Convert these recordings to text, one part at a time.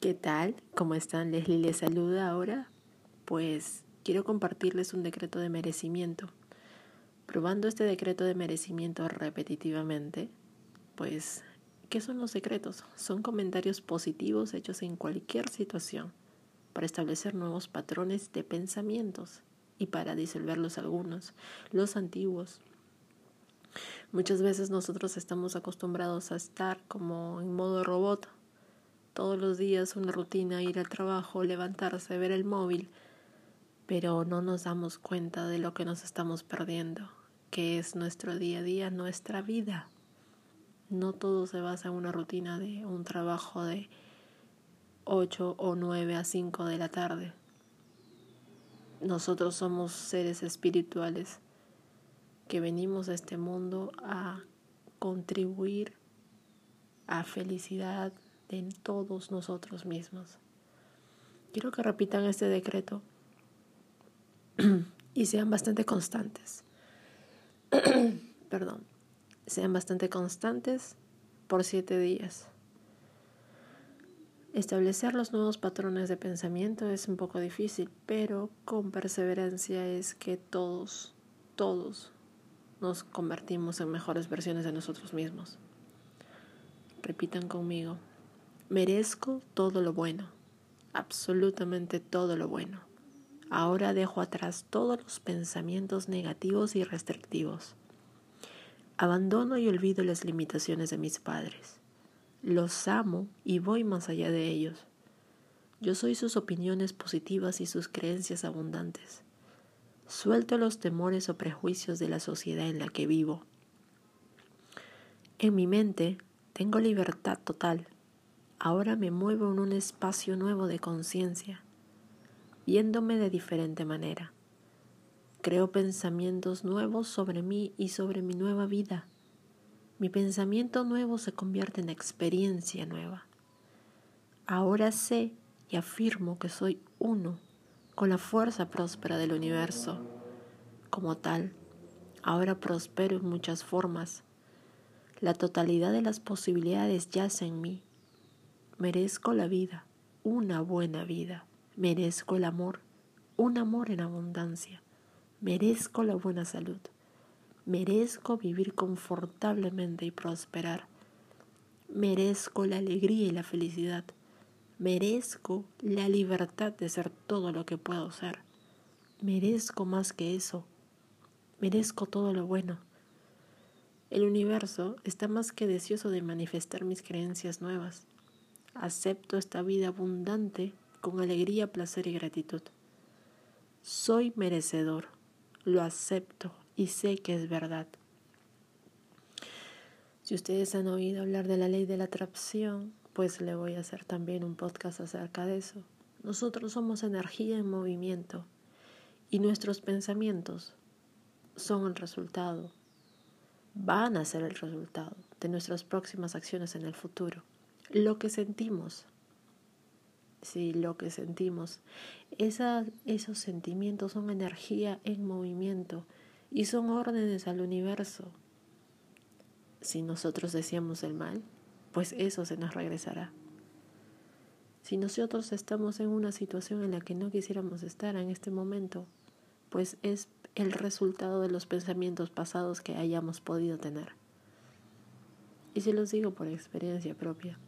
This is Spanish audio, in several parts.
¿Qué tal? ¿Cómo están? Leslie les saluda ahora. Pues quiero compartirles un decreto de merecimiento. Probando este decreto de merecimiento repetitivamente, pues, ¿qué son los decretos? Son comentarios positivos hechos en cualquier situación para establecer nuevos patrones de pensamientos y para disolverlos algunos, los antiguos. Muchas veces nosotros estamos acostumbrados a estar como en modo robot, todos los días una rutina, ir al trabajo, levantarse, ver el móvil, pero no nos damos cuenta de lo que nos estamos perdiendo, que es nuestro día a día, nuestra vida. No todo se basa en una rutina de un trabajo de 8 o 9 a 5 de la tarde. Nosotros somos seres espirituales que venimos a este mundo a contribuir a felicidad de todos nosotros mismos. Quiero que repitan este decreto y sean bastante constantes. Perdón, sean bastante constantes por siete días. Establecer los nuevos patrones de pensamiento es un poco difícil, pero con perseverancia es que todos, todos nos convertimos en mejores versiones de nosotros mismos. Repitan conmigo, merezco todo lo bueno, absolutamente todo lo bueno. Ahora dejo atrás todos los pensamientos negativos y restrictivos. Abandono y olvido las limitaciones de mis padres. Los amo y voy más allá de ellos. Yo soy sus opiniones positivas y sus creencias abundantes. Suelto los temores o prejuicios de la sociedad en la que vivo. En mi mente tengo libertad total. Ahora me muevo en un espacio nuevo de conciencia, viéndome de diferente manera. Creo pensamientos nuevos sobre mí y sobre mi nueva vida. Mi pensamiento nuevo se convierte en experiencia nueva. Ahora sé y afirmo que soy uno con la fuerza próspera del universo. Como tal, ahora prospero en muchas formas. La totalidad de las posibilidades yace en mí. Merezco la vida, una buena vida. Merezco el amor, un amor en abundancia. Merezco la buena salud. Merezco vivir confortablemente y prosperar. Merezco la alegría y la felicidad. Merezco la libertad de ser todo lo que puedo ser. Merezco más que eso. Merezco todo lo bueno. El universo está más que deseoso de manifestar mis creencias nuevas. Acepto esta vida abundante con alegría, placer y gratitud. Soy merecedor, lo acepto y sé que es verdad. Si ustedes han oído hablar de la ley de la atracción, pues le voy a hacer también un podcast acerca de eso. Nosotros somos energía en movimiento y nuestros pensamientos son el resultado, van a ser el resultado de nuestras próximas acciones en el futuro. Lo que sentimos, sí, lo que sentimos, esos sentimientos son energía en movimiento y son órdenes al universo. Si nosotros deseamos el mal, pues eso se nos regresará. Si nosotros estamos en una situación en la que no quisiéramos estar en este momento, pues es el resultado de los pensamientos pasados que hayamos podido tener. Y se los digo por experiencia propia.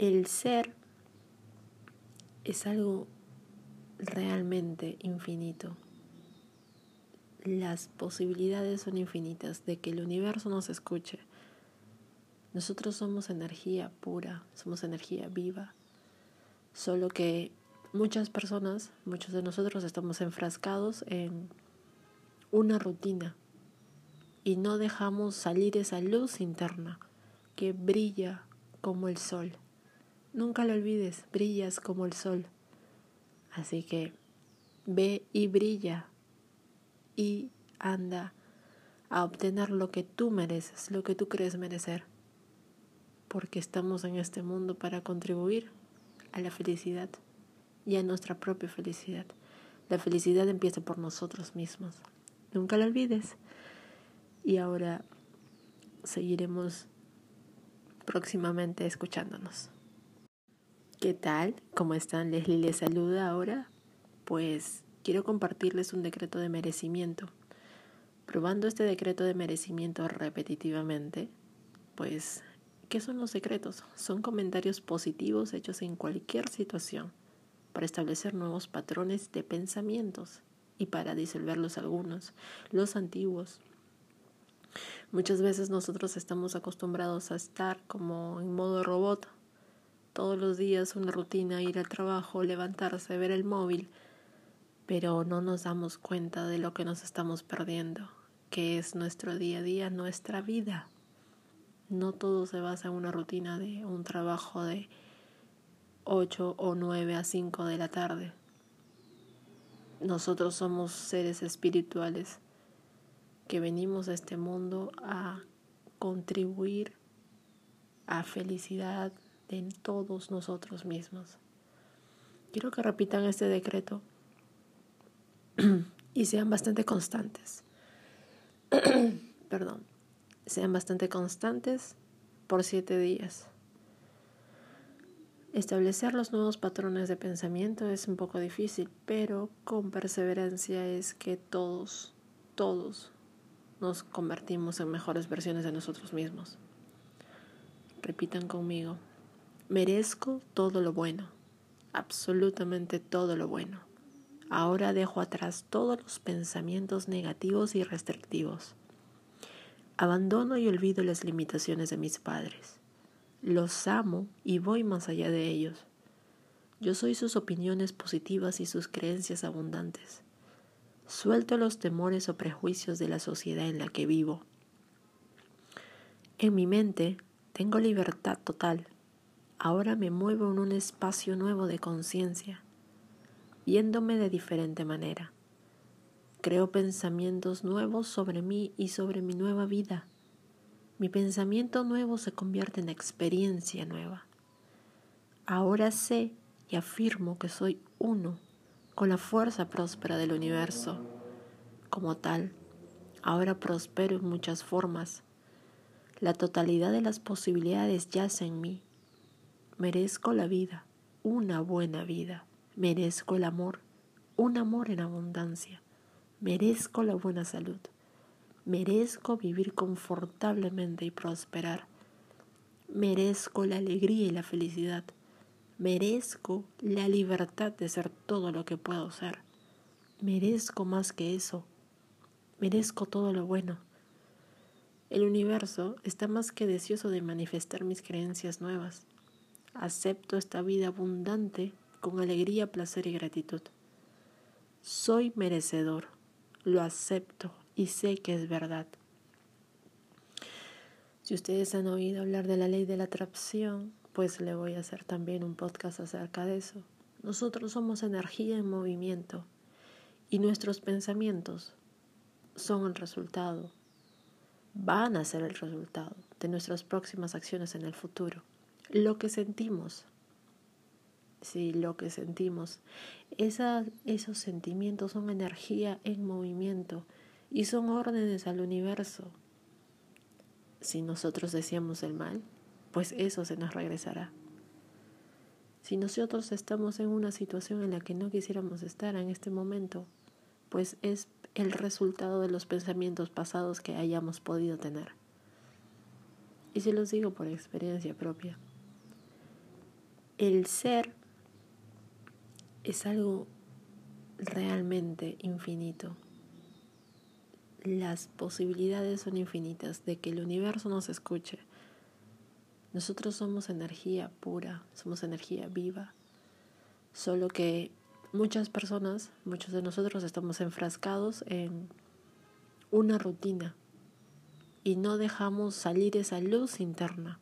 El ser es algo realmente infinito las posibilidades son infinitas de que el universo nos escuche. Nosotros somos energía pura, somos energía viva. Solo que muchas personas, muchos de nosotros estamos enfrascados en una rutina y no dejamos salir esa luz interna que brilla como el sol. Nunca lo olvides, brillas como el sol. Así que ve y brilla y anda a obtener lo que tú mereces, lo que tú crees merecer. Porque estamos en este mundo para contribuir a la felicidad y a nuestra propia felicidad. La felicidad empieza por nosotros mismos. Nunca lo olvides. Y ahora seguiremos próximamente escuchándonos. ¿Qué tal? ¿Cómo están? Leslie les saluda ahora. Pues quiero compartirles un decreto de merecimiento. Probando este decreto de merecimiento repetitivamente, pues, ¿qué son los decretos? Son comentarios positivos hechos en cualquier situación para establecer nuevos patrones de pensamientos y para disolverlos algunos, los antiguos. Muchas veces nosotros estamos acostumbrados a estar como en modo robot, todos los días una rutina, ir al trabajo, levantarse, ver el móvil, pero no nos damos cuenta de lo que nos estamos perdiendo, que es nuestro día a día, nuestra vida. No todo se basa en una rutina de un trabajo de 8 o 9 a 5 de la tarde. Nosotros somos seres espirituales que venimos a este mundo a contribuir a felicidad en todos nosotros mismos. Quiero que repitan este decreto y sean bastante constantes. Perdón, sean bastante constantes por siete días. Establecer los nuevos patrones de pensamiento es un poco difícil, pero con perseverancia es que todos, todos nos convertimos en mejores versiones de nosotros mismos. Repitan conmigo, merezco todo lo bueno, absolutamente todo lo bueno. Ahora dejo atrás todos los pensamientos negativos y restrictivos. Abandono y olvido las limitaciones de mis padres. Los amo y voy más allá de ellos. Yo soy sus opiniones positivas y sus creencias abundantes. Suelto los temores o prejuicios de la sociedad en la que vivo. En mi mente tengo libertad total. Ahora me muevo en un espacio nuevo de conciencia, viéndome de diferente manera. Creo pensamientos nuevos sobre mí y sobre mi nueva vida. Mi pensamiento nuevo se convierte en experiencia nueva. Ahora sé y afirmo que soy uno con la fuerza próspera del universo. Como tal, ahora prospero en muchas formas. La totalidad de las posibilidades yace en mí. Merezco la vida, una buena vida. Merezco el amor, un amor en abundancia. Merezco la buena salud. Merezco vivir confortablemente y prosperar. Merezco la alegría y la felicidad. Merezco la libertad de ser todo lo que puedo ser. Merezco más que eso. Merezco todo lo bueno. El universo está más que deseoso de manifestar mis creencias nuevas. Acepto esta vida abundante con alegría, placer y gratitud. Soy merecedor. Lo acepto y sé que es verdad. Si ustedes han oído hablar de la ley de la atracción, pues le voy a hacer también un podcast acerca de eso. Nosotros somos energía en movimiento y nuestros pensamientos son el resultado, van a ser el resultado de nuestras próximas acciones en el futuro. Lo que sentimos, sí, lo que sentimos, esos sentimientos son energía en movimiento y son órdenes al universo. Si nosotros deseamos el mal, pues eso se nos regresará. Si nosotros estamos en una situación en la que no quisiéramos estar en este momento, pues es el resultado de los pensamientos pasados que hayamos podido tener. Y se los digo por experiencia propia. El ser es algo realmente infinito las posibilidades son infinitas de que el universo nos escuche. Nosotros somos energía pura, somos energía viva, solo que muchas personas, muchos de nosotros estamos enfrascados en una rutina y no dejamos salir esa luz interna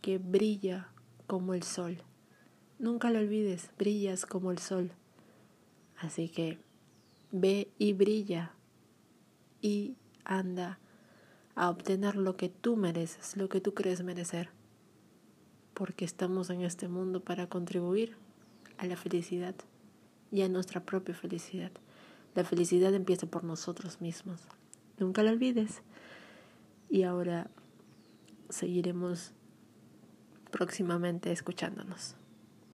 que brilla como el sol. Nunca lo olvides, brillas como el sol. Así que ve y brilla y anda a obtener lo que tú mereces, lo que tú crees merecer. Porque estamos en este mundo para contribuir a la felicidad y a nuestra propia felicidad. La felicidad empieza por nosotros mismos. Nunca lo olvides. Y ahora seguiremos próximamente escuchándonos.